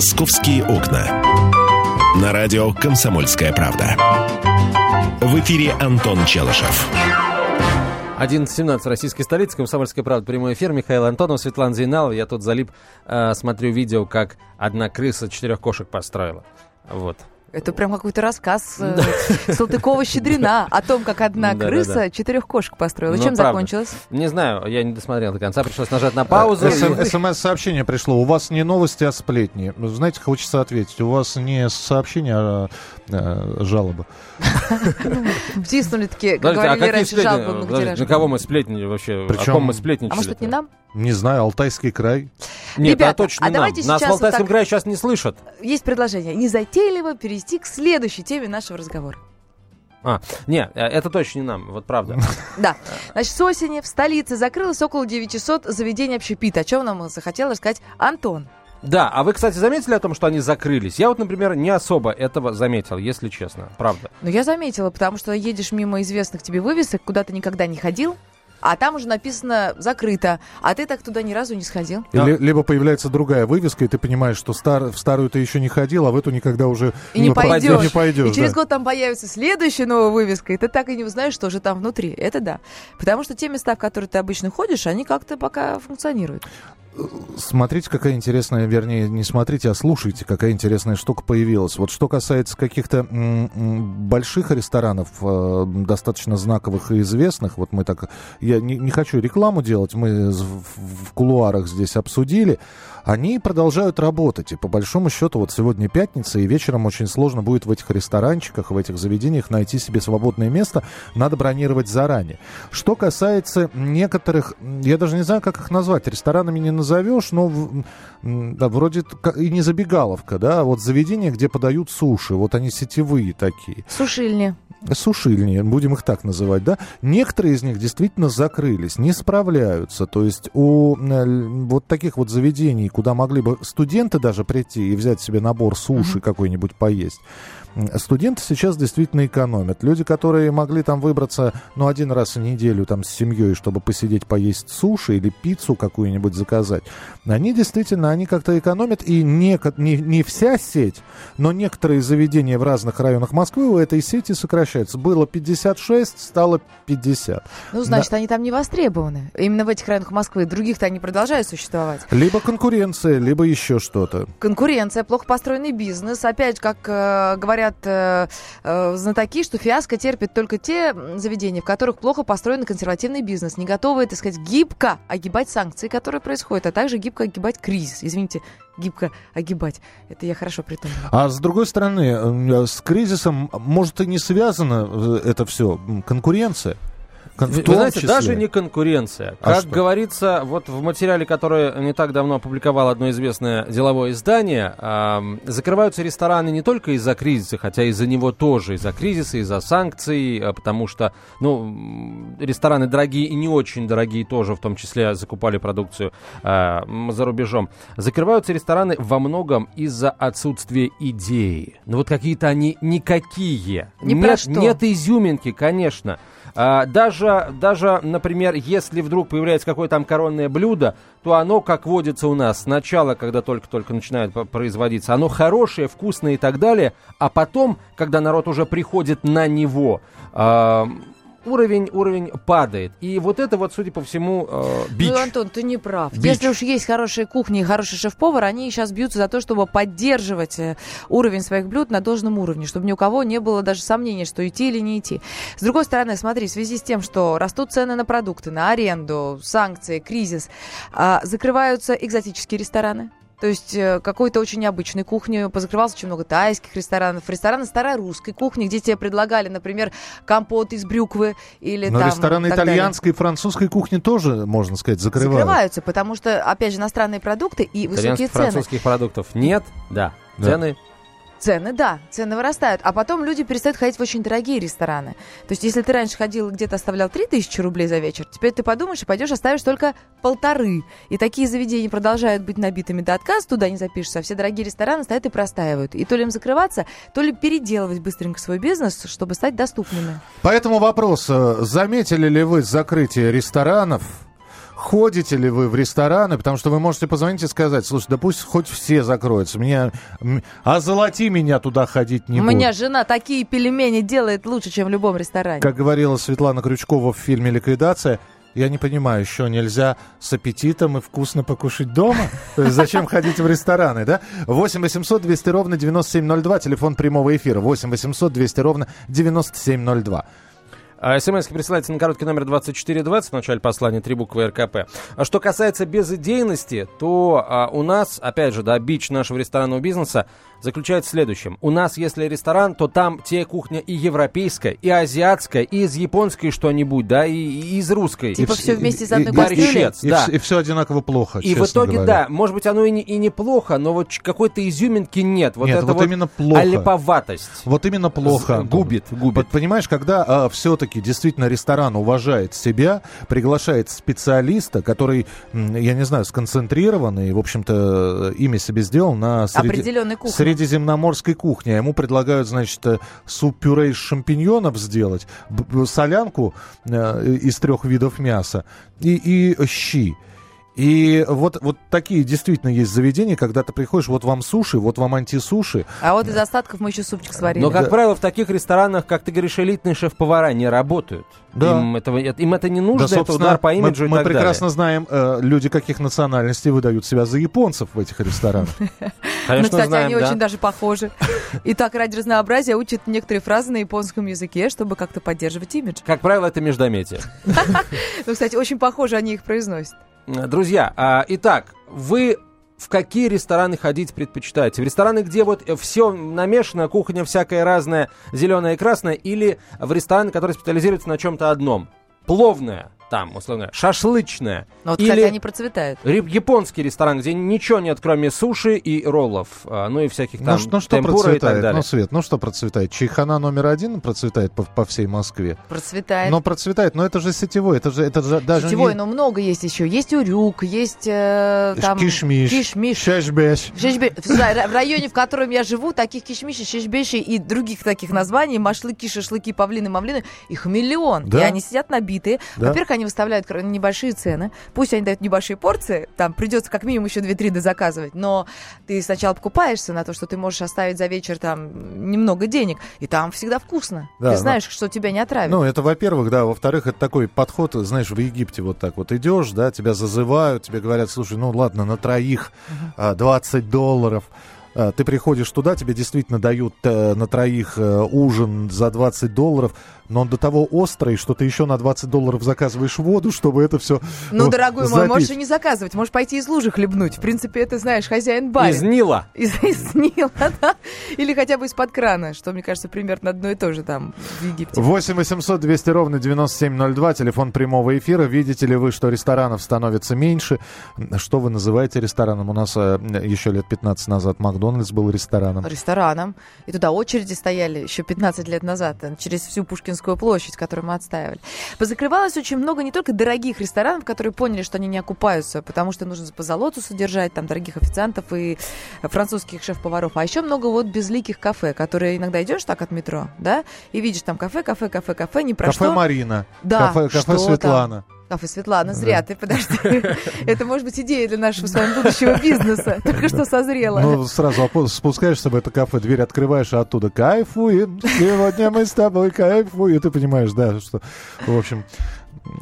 «Московские окна». На радио «Комсомольская правда». В эфире Антон Челышев. 11.17 российской столицы, Комсомольская правда, прямой эфир, Михаил Антонов, Светлана Зейналова. Я тут залип, э, смотрю видео, как одна крыса четырех кошек построила. Вот. Это прям какой-то рассказ э, Салтыкова-Щедрина о том, как одна крыса четырех кошек построила. Ну, Чем правда. закончилось? Не знаю, я не досмотрел до конца, пришлось нажать на паузу. и- Э, СМС-сообщение пришло. У вас не новости, а сплетни. Знаете, хочется ответить. У вас не сообщение, а э, жалоба. Втиснули такие, как Подождите, а говорили какие раньше, сплетни? жалобы многотиражные. На кого мы сплетнили вообще? Причем- О ком мы сплетничали? А может, это не нам? Не знаю, Алтайский край. Нет, Ребята, а точно а нам. давайте Нас в сейчас Алтайском вот так- крае сейчас не слышат. Есть предложение. Незатейливо перейти к следующей теме нашего разговора. А, не, э, это точно не нам, вот правда. Да. Значит, с осени в столице закрылось около 900 заведений общепита. О чем нам захотел рассказать Антон. Да, а вы, кстати, заметили о том, что они закрылись? Я вот, например, не особо этого заметил, если честно, правда. Но я заметила, потому что едешь мимо известных тебе вывесок, куда ты никогда не ходил, а там уже написано «закрыто», а ты так туда ни разу не сходил. Да. Или- либо появляется другая вывеска, и ты понимаешь, что стар- в старую ты еще не ходил, а в эту никогда уже И не ну, пойдешь. Не пойдешь, И через да. год там появится следующая новая вывеска, и ты так и не узнаешь, что же там внутри. Это да. Потому что те места, в которые ты обычно ходишь, они как-то пока функционируют. Смотрите, какая интересная, вернее, не смотрите, а слушайте, какая интересная штука появилась. Вот что касается каких-то больших ресторанов, э, достаточно знаковых и известных, вот мы так, я не, не хочу рекламу делать, мы в, кулуарах здесь обсудили, они продолжают работать. И по большому счету, вот сегодня пятница, и вечером очень сложно будет в этих ресторанчиках, в этих заведениях найти себе свободное место. Надо бронировать заранее. Что касается некоторых, я даже не знаю, как их назвать, ресторанами не назовешь, но да, вроде и не забегаловка, да, а вот заведения, где подают суши, вот они сетевые такие Сушильни. сушильни, будем их так называть, да, некоторые из них действительно закрылись, не справляются. То есть у э, вот таких вот заведений, куда могли бы студенты даже прийти и взять себе набор суши какой-нибудь поесть, студенты сейчас действительно экономят. Люди, которые могли там выбраться, ну, один раз в неделю там с семьей, чтобы посидеть, поесть суши или пиццу какую-нибудь заказать, они действительно, они как-то экономят, и не, не, не вся сеть, но некоторые заведения в разных районах Москвы у этой сети сокращаются. Было 56, стало 50. Ну, значит, они там не востребованы. Именно в этих районах Москвы. Других-то они продолжают существовать. Либо конкуренция, либо еще что-то. Конкуренция, плохо построенный бизнес. Опять, как э, говорят э, э, знатоки, что фиаско терпят только те заведения, в которых плохо построен консервативный бизнес, не готовые, так сказать, гибко огибать санкции, которые происходят, а также гибко огибать кризис. Извините, гибко огибать. Это я хорошо придумала. А с другой стороны, э, с кризисом, может, и не связано э, это все, конкуренция. Кон- в Вы том знаете, числе. даже не конкуренция. А как что? говорится, вот в материале, который не так давно опубликовало одно известное деловое издание, ам, закрываются рестораны не только из-за кризиса, хотя из-за него тоже, из-за кризиса, из-за санкций, а, потому что, ну, рестораны дорогие и не очень дорогие тоже, в том числе, закупали продукцию м, за рубежом. Закрываются рестораны во многом из-за отсутствия идеи. Ну вот какие-то они никакие. Ни нет, про что. нет изюминки, конечно. А, даже, даже, например, если вдруг появляется какое-то там коронное блюдо, то оно, как водится у нас, сначала, когда только-только начинает производиться, оно хорошее, вкусное и так далее, а потом, когда народ уже приходит на него, а, уровень, уровень падает. И вот это вот, судя по всему, э, бич. Ну, Антон, ты не прав. Бич. Если уж есть хорошие кухни и хороший шеф-повар, они сейчас бьются за то, чтобы поддерживать э, уровень своих блюд на должном уровне, чтобы ни у кого не было даже сомнения, что идти или не идти. С другой стороны, смотри, в связи с тем, что растут цены на продукты, на аренду, санкции, кризис, а, закрываются экзотические рестораны. То есть э, какой-то очень необычной кухни. Позакрывалось очень много тайских ресторанов. Рестораны старорусской кухни, где тебе предлагали, например, компот из брюквы или Но там... рестораны так далее. итальянской и французской кухни тоже, можно сказать, закрывают. Закрываются, потому что, опять же, иностранные продукты и высокие Итальянских, цены. французских продуктов нет, да. Да. Цены Цены, да, цены вырастают. А потом люди перестают ходить в очень дорогие рестораны. То есть, если ты раньше ходил где-то оставлял 3000 рублей за вечер, теперь ты подумаешь и пойдешь оставишь только полторы. И такие заведения продолжают быть набитыми до отказа, туда не запишешься, а все дорогие рестораны стоят и простаивают. И то ли им закрываться, то ли переделывать быстренько свой бизнес, чтобы стать доступными. Поэтому вопрос, э, заметили ли вы закрытие ресторанов? Ходите ли вы в рестораны, потому что вы можете позвонить и сказать, слушай, да пусть хоть все закроются, меня, а золоти меня туда ходить не У будет. меня жена такие пельмени делает лучше, чем в любом ресторане. Как говорила Светлана Крючкова в фильме «Ликвидация», я не понимаю, еще нельзя с аппетитом и вкусно покушать дома? То есть зачем ходить в рестораны, да? 8 800 200 ровно 9702, телефон прямого эфира. 8 800 200 ровно 9702. А СМС присылайте на короткий номер 2420 в начале послания, три буквы РКП. А что касается безидейности, то а, у нас, опять же, да, бич нашего ресторанного бизнеса заключается в следующем. У нас, если ресторан, то там те кухня и европейская, и азиатская, и из японской что-нибудь, да, и, и из русской. Типа И все вс- вместе из и- одной и- кастрюли? Борщец, И, да. вс- и все одинаково плохо, И в итоге, говоря. да, может быть, оно и, не, и неплохо, но вот какой-то изюминки нет. Вот Нет, это вот вот именно плохо. аляповатость. Вот именно плохо. Губит, губит. Вот понимаешь, когда все-таки действительно ресторан уважает себя, приглашает специалиста, который, я не знаю, сконцентрированный, в общем-то, имя себе сделал на среди- кухне. средиземноморской кухне. Ему предлагают, значит, э, суп-пюре из шампиньонов сделать, солянку э, из трех видов мяса и, и щи. И вот, вот такие действительно есть заведения, когда ты приходишь, вот вам суши, вот вам антисуши, А вот из остатков мы еще супчик сварили. Но, как Да. правило, в таких ресторанах, как ты говоришь, элитные шеф-повара не работают. Да. Им, этого, им это не нужно, это собственно, удар по мы- имиджу мы, и так прекрасно знаем, э, люди каких национальностей выдают себя за японцев в этих ресторанах. далее. ну, Конечно, кстати, знаем, они да. очень даже похожи. И так ради разнообразия учат некоторые фразы на японском языке, чтобы как-то поддерживать имидж. Как правило, это междометие. Ну, кстати, очень похоже они их произносят. Друзья, а, итак, вы в какие рестораны ходить предпочитаете? В рестораны, где вот все намешано, кухня всякая разная, зеленая и красная, или в рестораны, которые специализируются на чем-то одном? Пловная, там, условно, шашлычная. Но вот, или кстати, они процветают. японский ресторан, где ничего нет, кроме суши и роллов, а, ну и всяких Ну, там ш- ну что темпура и так процветает? далее. Ну, Свет, ну что процветает? Чайхана номер один процветает по, по всей Москве. Процветает. Но процветает, но это же сетевой, это же, это же даже Сетевой, не... но много есть еще. Есть урюк, есть э, там... Кишмиш. Кишмиш. Шешбеш. Шишбе- В ра- в районе, в котором я живу, таких кишмишей, шишбешей и других таких названий, машлыки, шашлыки, павлины, мавлины, их миллион. Да? И они сидят набитые. Да. Во-первых, они выставляют кр- небольшие цены. Пусть они дают небольшие порции, там придется как минимум еще 2-3 заказывать, но ты сначала покупаешься на то, что ты можешь оставить за вечер там немного денег, и там всегда вкусно. Да, ты но- знаешь, что тебя не отравят. Ну, это во-первых, да. Во-вторых, это такой подход, знаешь, в Египте вот так вот идешь, да, тебя зазывают, тебе говорят, слушай, ну ладно, на троих а, 20 долларов. А, Ты приходишь туда, тебе действительно дают э, на троих э, ужин за 20 долларов, но он до того острый, что ты еще на 20 долларов заказываешь воду, чтобы это все ну, дорогой мой, можешь и не заказывать, можешь пойти из лужи хлебнуть. В принципе, это, знаешь, хозяин барин. Из Нила. Из, из Нила, да? Или хотя бы из-под крана, что, мне кажется, примерно одно и то же там в Египте. 8 800 200 ровно 9702, телефон прямого эфира. Видите ли вы, что ресторанов становится меньше? Что вы называете рестораном? У нас э, еще лет 15 назад Макдональдс был рестораном. Рестораном. И туда очереди стояли еще 15 лет назад, э, через всю Пушкинскую площадь, которую мы отстаивали. Позакрывалось очень много не только дорогих ресторанов, которые поняли, что они не окупаются, потому что нужно по золоту содержать, там, дорогих официантов и французских шеф-поваров, а еще много вот безликих кафе, которые иногда идешь так от метро, да, и видишь там кафе, кафе, кафе, кафе, не про Кафе что. Марина, Да, кафе, кафе что там? Светлана. Кафе Светлана, зря ты, подожди. Это может быть идея для нашего с вами будущего бизнеса. Только что созрела. Ну, сразу спускаешься в это кафе, дверь открываешь, а оттуда кайфуем, сегодня мы с тобой кайфуем. И ты понимаешь, да, что, в общем,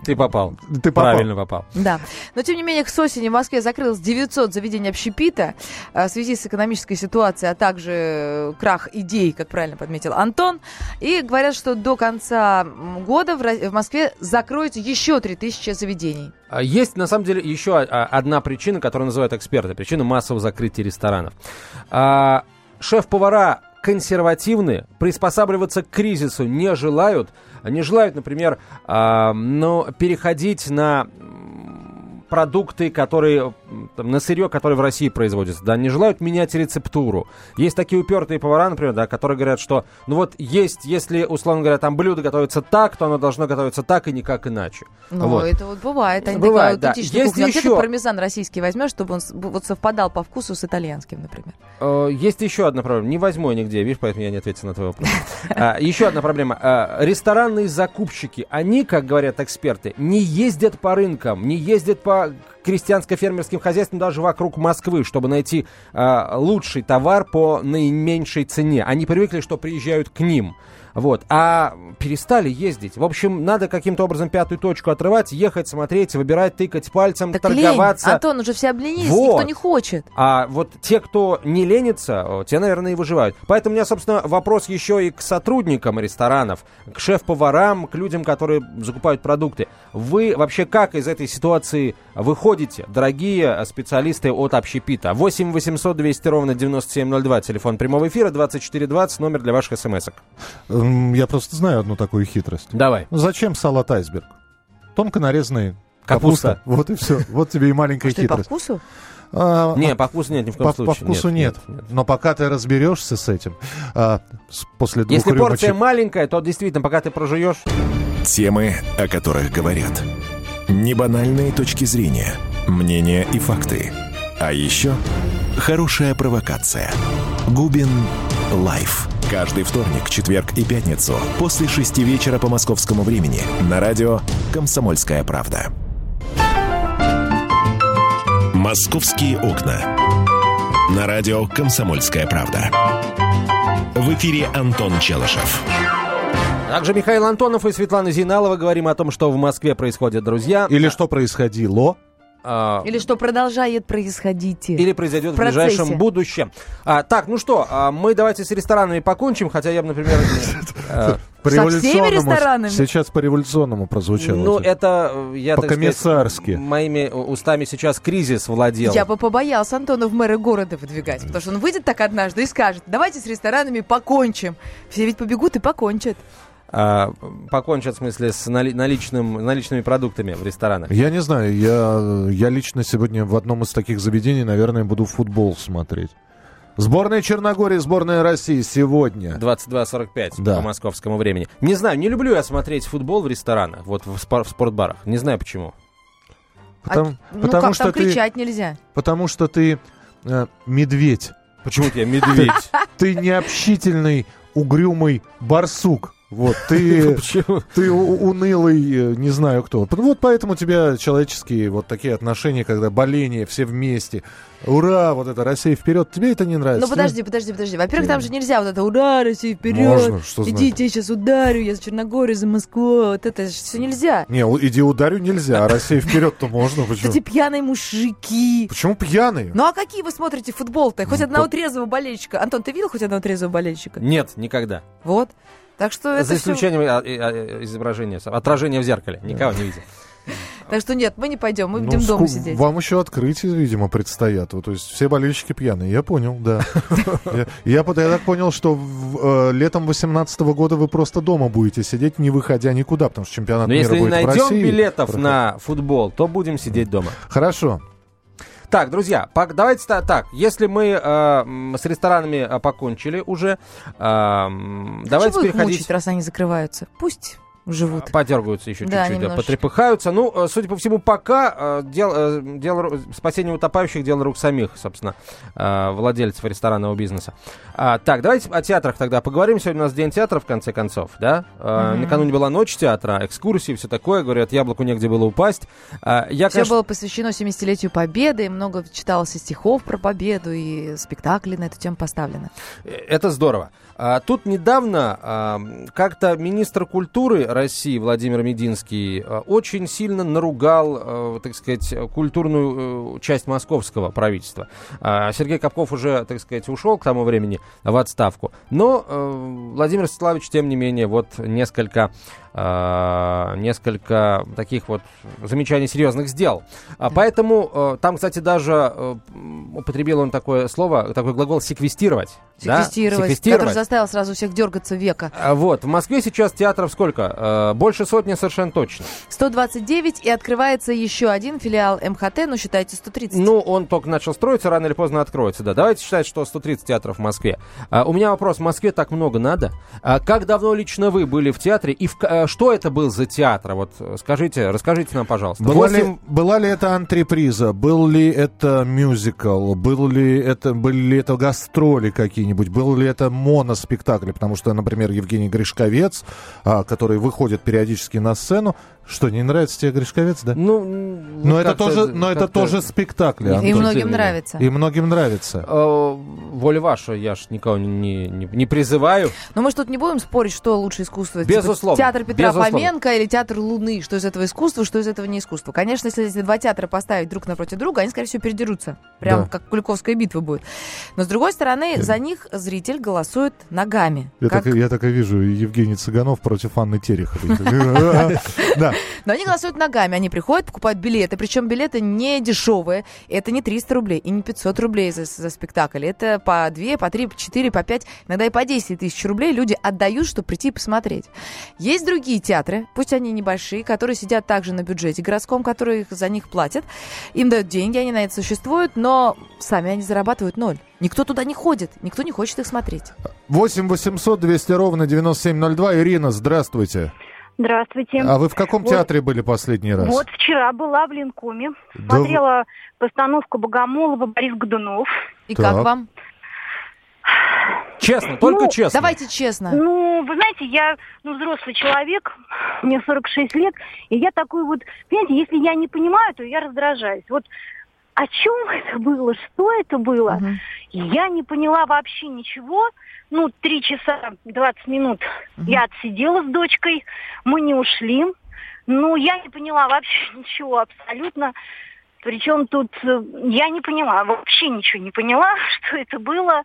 Ты попал. ты попал. Правильно попал. Да. Но, тем не менее, к осени в Москве закрылось 900 заведений общепита э, в связи с экономической ситуацией, а также э, крах идей, как правильно подметил Антон. И говорят, что до конца года в Москве закроется еще 3000 заведений. А Есть, на самом деле, еще а, одна причина, которую называют эксперты. Причина массового закрытия ресторанов. А, Шеф-повара консервативны, приспосабливаться к кризису не желают. Не желают, например, а, ну, переходить на продукты, которые там, на сырье, которое в России производится, да, не желают менять рецептуру. Есть такие упертые повара, например, да, которые говорят, что, ну вот есть, если, условно говоря, там блюдо готовится так, то оно должно готовиться так и никак иначе. Ну, Вот. это вот бывает. Они Бывает, да. Есть кухня. А где ты еще- пармезан российский возьмешь, чтобы он вот совпадал по вкусу с итальянским, например? Э, Есть еще одна проблема. Не возьму я нигде, видишь, поэтому я не ответил на твой вопрос. А, Еще одна проблема. А, Ресторанные закупщики, они, как говорят эксперты, не ездят по рынкам, не ездят по крестьянско-фермерским хозяйствам даже вокруг Москвы, чтобы найти а, лучший товар по наименьшей цене. Они привыкли, что приезжают к ним. Вот. А перестали ездить. В общем, надо каким-то образом пятую точку отрывать, ехать, смотреть, выбирать, тыкать пальцем, Так лень. торговаться. Антон, уже все обленились, Вот. никто не хочет. А вот те, кто не ленится, о, те, наверное, и выживают. Поэтому у меня, собственно, вопрос еще и к сотрудникам ресторанов, к шеф-поварам, к людям, которые закупают продукты. Вы вообще как из этой ситуации выходите, дорогие специалисты от общепита? 8 800 200 ровно 9702, телефон прямого эфира, 2420, номер для ваших смс-ок. Я просто знаю одну такую хитрость. Давай. Ну, Зачем салат айсберг? Тонко нарезанный Капуста. капуста. Вот и все. Вот тебе и маленькая Что, и по хитрость. вкусу? А, Не, по вкусу нет, ни в коем по, по случае. вкусу нет, Но пока ты разберешься с этим, а, с- после двух Если порция рюмочек- маленькая, то действительно, пока ты прожуешь... Темы, о которых говорят. Небанальные точки зрения, мнения и факты. А еще хорошая провокация. Губин Live. Каждый вторник, четверг и пятницу после шести вечера по московскому времени на радио «Комсомольская правда». «Московские окна». На радио «Комсомольская правда». В эфире Антон Челышев. Также Михаил Антонов и Светлана Зиналова говорим о том, что в Москве происходит, друзья. Или что происходило? А, Или что продолжает происходить? Или произойдет в, В ближайшем будущем. А, так, ну что, а, мы давайте с ресторанами покончим, хотя я бы, например... э, По Со всеми революционному- ресторанами? Сейчас по революционному прозвучало. Ну, это, э, я так сказать, По-комиссарски. моими устами сейчас кризис владел. Я бы побоялся Антона в мэры города выдвигать, потому что он выйдет так однажды и скажет, давайте с ресторанами покончим. Все ведь побегут и покончат. А, покончат, в смысле, с нали- наличным, наличными продуктами в ресторанах. Я не знаю, я, я лично сегодня в одном из таких заведений, наверное, буду футбол смотреть. Сборная Черногории, сборная России сегодня. 22.45 Да. по московскому времени. Не знаю, не люблю я смотреть футбол в ресторанах, вот в, спор- в спортбарах. Не знаю почему. Потому, А, ну потому как, что там ты, кричать нельзя. потому что ты э, медведь. Почему тебя медведь? Ты необщительный, угрюмый барсук. Вот, ты, Почему? ты унылый, э, не знаю кто. Вот поэтому у тебя человеческие вот такие отношения, когда боление, все вместе. Ура, вот это Россия вперед. Тебе это не нравится? Ну подожди, подожди, подожди. Во-первых, там же нельзя вот это ура, Россия вперед. Можно, что Иди, значит? я сейчас ударю, я за Черногорию, за Москву. Вот это же все нельзя. Не, иди ударю нельзя, а Россия вперед-то можно. Почему? Эти пьяные мужики. Почему пьяный? Ну а какие вы смотрите футбол-то? Хоть Ну, одного трезвого болельщика. Антон, ты видел хоть одного трезвого болельщика? Нет, никогда. Вот. Так что это За исключением а, э, а, изображения, отражения в зеркале. Никого не видел. Так что нет, мы не пойдем, мы Ну, будем дома ску- сидеть. Вам еще открытия, видимо, предстоят. Вот, то есть все болельщики пьяные. Я понял, да. Я- так понял, что э, летом 2018 года вы просто дома будете сидеть, не выходя никуда, потому что чемпионат Но мира если не будет в найдем России. билетов Проходит. на футбол, то будем сидеть дома. Хорошо. Так, друзья, давайте та- так. Если мы э, с ресторанами э, покончили уже, э, давайте переходить. мучить, раз они закрываются? Пусть живут. Подергаются еще Да, чуть-чуть, да, потрепыхаются. Ну, э, судя по всему, пока э, дел- э, дело, ру- спасение утопающих дело рук самих, собственно, э, владельцев ресторанного бизнеса. А, так, давайте о театрах тогда поговорим. Сегодня у нас день театра, в конце концов, да? Э, Мгм. Накануне была ночь театра, экскурсии, все такое. Говорят, яблоку негде было упасть. А, я, Все конечно, было посвящено 70-летию Победы, и много читалось стихов про Победу, и спектакли на эту тему поставлены. Э, Это здорово. А, тут недавно а, как-то министр культуры России Владимир Мединский а, очень сильно наругал, а, так сказать, культурную э, часть московского правительства. А, Сергей Капков уже, так сказать, ушел к тому времени в отставку. Но э, Владимир Светлович, тем не менее, вот несколько несколько таких вот замечаний серьезных сделал. А, поэтому э, там, кстати, даже употребил он такое слово, такой глагол секвестировать. да? Секвестировать, Секвестировать. который заставил сразу всех дергаться века. А, Вот, в Москве сейчас театров сколько? Э, больше сотни совершенно точно. 129 и открывается еще один филиал МХТ, ну считайте 130. Ну, он только начал строиться, рано или поздно откроется, да. Давайте считать, что 130 театров в Москве. А, у меня вопрос, в Москве так много надо? А, как давно лично вы были в театре и в, а, что это был за театр? Вот скажите, расскажите нам, пожалуйста. Была, 8... ли, была ли это антреприза? Был ли это мюзикл? Был ли это, были ли это гастроли какие-нибудь? Был ли это моноспектакль? Потому что, например, Евгений Гришковец, а, который выходит периодически на сцену, что, не нравится тебе Гришковец, да? Ну, но это тоже, но это тоже спектакль. И многим нравится. И многим нравится. Э, воля ваша, я ж никого не, не, не призываю. Но мы же тут не будем спорить, что лучше искусство. Типа Безусловно. Типа, театр Петра Безусловно. Фоменко или театр Луны. Что из этого искусство, что из этого не искусство. Конечно, если эти два театра поставить друг напротив друга, они, скорее всего, передерутся. Прям да. как Куликовская битва будет. Но, с другой стороны, я... за них зритель голосует ногами. Я, как... так, я так и вижу Евгений Цыганов против Анны Тереховой. Но они голосуют ногами. Они приходят, покупают билеты. Причем билеты не дешевые. Это не 300 рублей и не 500 рублей за, за спектакль. Это по 2, по 3, по 4, по 5, иногда и по 10 тысяч рублей люди отдают, чтобы прийти и посмотреть. Есть другие театры, пусть они небольшие, которые сидят также на бюджете городском, которые за них платят. Им дают деньги, они на это существуют, но сами они зарабатывают ноль. Никто туда не ходит, никто не хочет их смотреть. 8 800 200 ровно 9702. Ирина, здравствуйте. Здравствуйте. А вы в каком вот, театре были последний раз? Вот вчера была в Ленкоме. Да смотрела постановку Богомолова Борис Годунов. И так. как вам? Честно, только ну, честно. Давайте честно. Ну, вы знаете, я ну, взрослый человек, мне 46 лет, и я такой вот, понимаете, если я не понимаю, то я раздражаюсь. Вот о чем это было, что это было, угу. я не поняла вообще ничего ну, три часа двадцать минут угу. я отсидела с дочкой, мы не ушли. Ну, я не поняла вообще ничего абсолютно. Причем тут э, я не поняла, вообще ничего не поняла, что это было.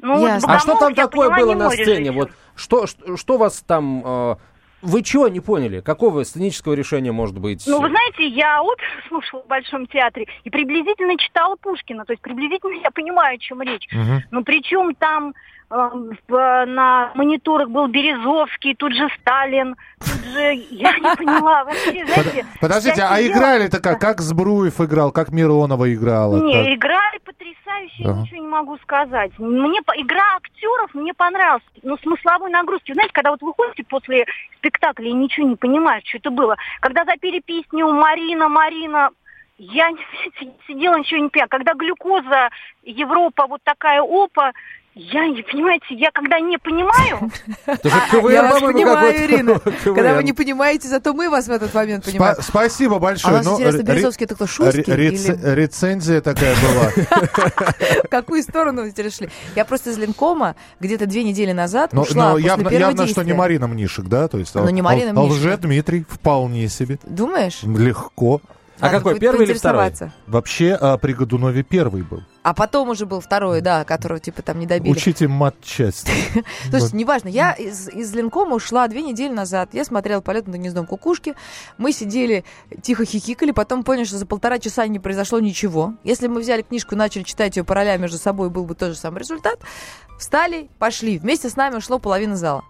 Ну, вот а что там такое было на сцене? Вот что, что, что вас там э, вы чего не поняли? Какого сценического решения может быть? Ну, вы знаете, я оперу слушала в Большом театре и приблизительно читала Пушкина. То есть приблизительно я понимаю, о чем речь. Угу. Но причем там на мониторах был Березовский, тут же Сталин, тут же... Я не поняла вообще, знаете... Подождите, а играли-то как? Как Збруев играл, как Миронова играла? Не, играли потрясающе, я ничего не могу сказать. Мне игра актеров мне понравилась, но смысловой нагрузки. Знаете, когда вот выходите после спектакля и ничего не понимаешь, что это было. Когда запели песню «Марина, Марина», я сидела, ничего не поняла. Когда глюкоза, Европа, вот такая опа, я не, понимаете, я когда не понимаю... Я вас понимаю, Ирина. Когда вы не понимаете, зато мы вас в этот момент понимаем. Спасибо большое. А вас интересно, Березовский это кто, Шуйский? Рецензия такая была. В какую сторону вы перешли? Я просто из Ленкома где-то две недели назад ушла Явно, что не Марина Мнишек, да? То есть, ну, не Марина Мнишек. Лже-Дмитрий, вполне себе. Думаешь? Легко. А какой, первый или второй? Вообще, а, при Годунове первый был. А потом уже был второй, да, которого типа там не добили. Учите матчасть. То есть, неважно, я из, из Ленкома ушла две недели назад. Я смотрела полет над гнездом кукушки. Мы сидели, тихо хихикали, потом поняли, что за полтора часа не произошло ничего. Если мы взяли книжку и начали читать ее по ролям между собой, был бы тот же самый результат. Встали, пошли. Вместе с нами ушло половина зала.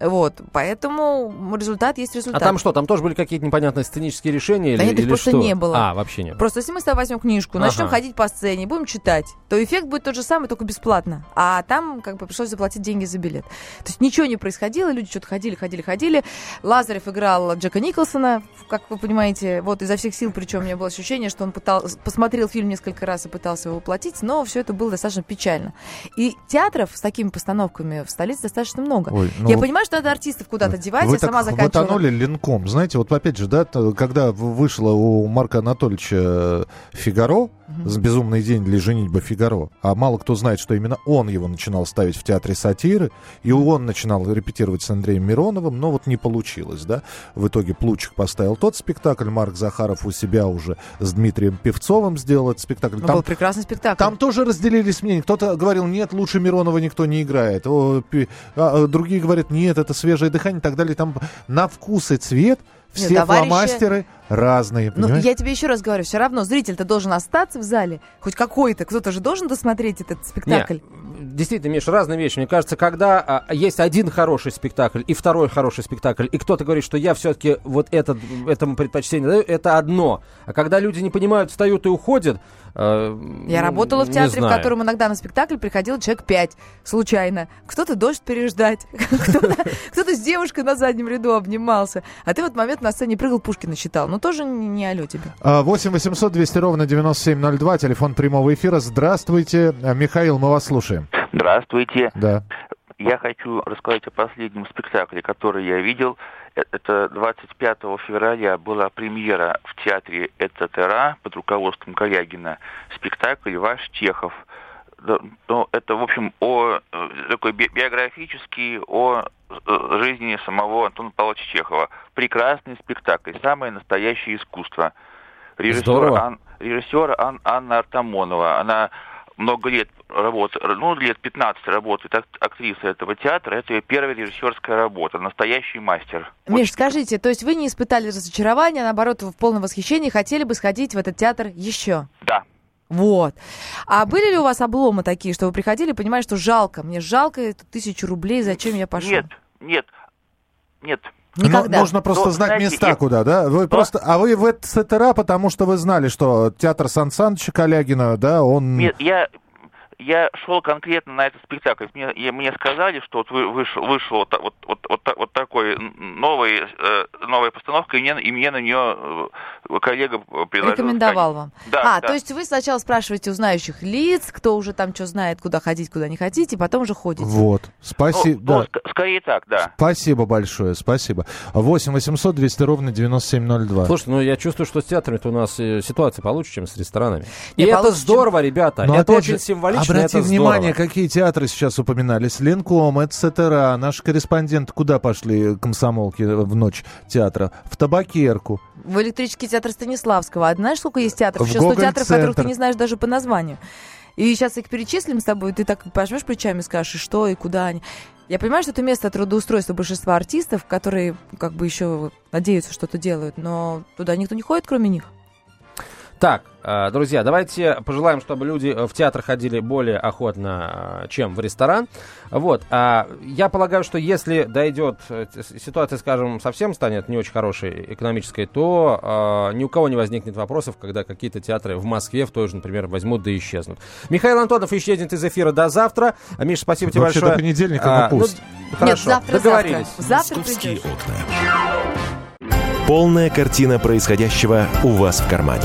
Вот, поэтому результат есть результат. А там что, там тоже были какие-то непонятные сценические решения? Да или, нет, их или просто что? не было. А, вообще нет. Просто если мы с тобой возьмем книжку, ага. начнем ходить по сцене, будем читать, то эффект будет тот же самый, только бесплатно. А там как бы пришлось заплатить деньги за билет. То есть ничего не происходило, люди что-то ходили, ходили, ходили. Лазарев играл Джека Николсона, как вы понимаете, вот изо всех сил, причем у меня было ощущение, что он пытал, посмотрел фильм несколько раз и пытался его воплотить, но все это было достаточно печально. И театров с такими постановками в столице достаточно много. Ой, ну Я вот... понимаю, что надо артистов куда куда-то девать, Вы я сама заканчивала. Вы линком. Знаете, вот опять же, да, когда вышло у Марка Анатольевича «Фигаро», угу. «Безумный день для женитьбы Фигаро», а мало кто знает, что именно он его начинал ставить в театре сатиры, и он начинал репетировать с Андреем Мироновым, но вот не получилось, да. В итоге Плучик поставил тот спектакль, Марк Захаров у себя уже с Дмитрием Певцовым сделал этот спектакль. Там, был прекрасный спектакль. Там тоже разделились мнения. Кто-то говорил, нет, лучше Миронова никто не играет. О, пи... а, а другие говорят, нет, это свежее дыхание и так далее. Там на вкус и цвет все Нет, фломастеры разные, Ну, понимаешь? я тебе еще раз говорю, все равно зритель-то должен остаться в зале, хоть какой-то, кто-то же должен досмотреть этот спектакль. Не, действительно, Миш, разные вещи. Мне кажется, когда а, есть один хороший спектакль и второй хороший спектакль, и кто-то говорит, что я все-таки вот этот, этому предпочтение даю, это одно. А когда люди не понимают, встают и уходят, э, Я ну, работала в театре, в котором иногда на спектакль приходил человек пять, случайно. Кто-то дождь переждать, кто-то с девушкой на заднем ряду обнимался. А ты в этот момент на сцене прыгал, Пушкина читал. Ну, тоже не, не алё тебе. А, 8 800 200 ровно 9702, телефон прямого эфира. Здравствуйте. А, Михаил, мы вас слушаем. Здравствуйте. Да. Я хочу рассказать о последнем спектакле, который я видел. Э- Это 25 февраля была премьера в театре ЭЦТРА под руководством Корягина. Спектакль «Ваш Чехов». Ну, это, в общем, о э, такой би- биографический о жизни самого Антона Павловича Чехова. Прекрасный спектакль, самое настоящее искусство. Режиссер. Ан- режиссер Ан- Анна Артамонова. Она много лет работает, ну, лет 15 работает ак- актриса этого театра. Это ее первая режиссерская работа. Настоящий мастер. Миш, скажите, то есть вы не испытали разочарования, а наоборот, в полном восхищении хотели бы сходить в этот театр еще? Да. Вот. А были ли у вас обломы такие, что вы приходили и понимали, что жалко, мне жалко эту тысячу рублей, зачем я пошел? Нет, нет, нет. Никогда. Ну, нужно просто Ну, знать знаете, места я- куда, да? Вы просто, а вы в ЭЦТРА, потому что вы знали, что театр Сан Саныча Калягина, да, он... Нет, я, я шел конкретно на этот спектакль. Мне, я- мне сказали, что вот вы- вышел, вышел вот, вот, вот, вот, вот такой новый, э, новая постановка, и мне, и мне на нее э, коллега предложил. Рекомендовал сходить. вам. Да, а, да. то есть вы сначала спрашиваете у знающих лиц, кто уже там что знает, куда ходить, куда не хотите, и потом уже ходите. Вот. Спасибо. Ну, ну, да. ск- скорее так, да. Спасибо большое, спасибо. 8 800 200 ровно 9702. Слушай, ну я чувствую, что с театрами-то у нас э, ситуация получше, чем с ресторанами. И Не, это получше, чем- здорово, ребята. Но это очень же, символично, Обрати это внимание, здорово. какие театры сейчас упоминались. Ленком, ЭЦТРА, наши корреспонденты куда пошли, комсомолки, в ночь театра? В Табакерку. В электрический театр Станиславского. А знаешь, сколько есть театров? В Еще 100 театров, которых ты не знаешь даже по названию. И сейчас их перечислим с тобой, ты так пожмешь плечами и скажешь, и что, и куда они. Я понимаю, что это место трудоустройства большинства артистов, которые как бы еще надеются, что-то делают, но туда никто не ходит, кроме них. Так, э, друзья, давайте пожелаем, чтобы люди в театр ходили более охотно, э, чем в ресторан. Вот. А я полагаю, что если дойдет э, ситуация, скажем, совсем станет не очень хорошей экономической, то э, ни у кого не возникнет вопросов, когда какие-то театры в Москве в той же, например, возьмут да исчезнут. Михаил Антонов исчезнет из эфира до завтра. А, Миша, спасибо тебе Вообще большое. до понедельника, А, ну пусть. хорошо, Нет, завтра, договорились. завтра. Завтра. Полная картина происходящего у вас в кармане.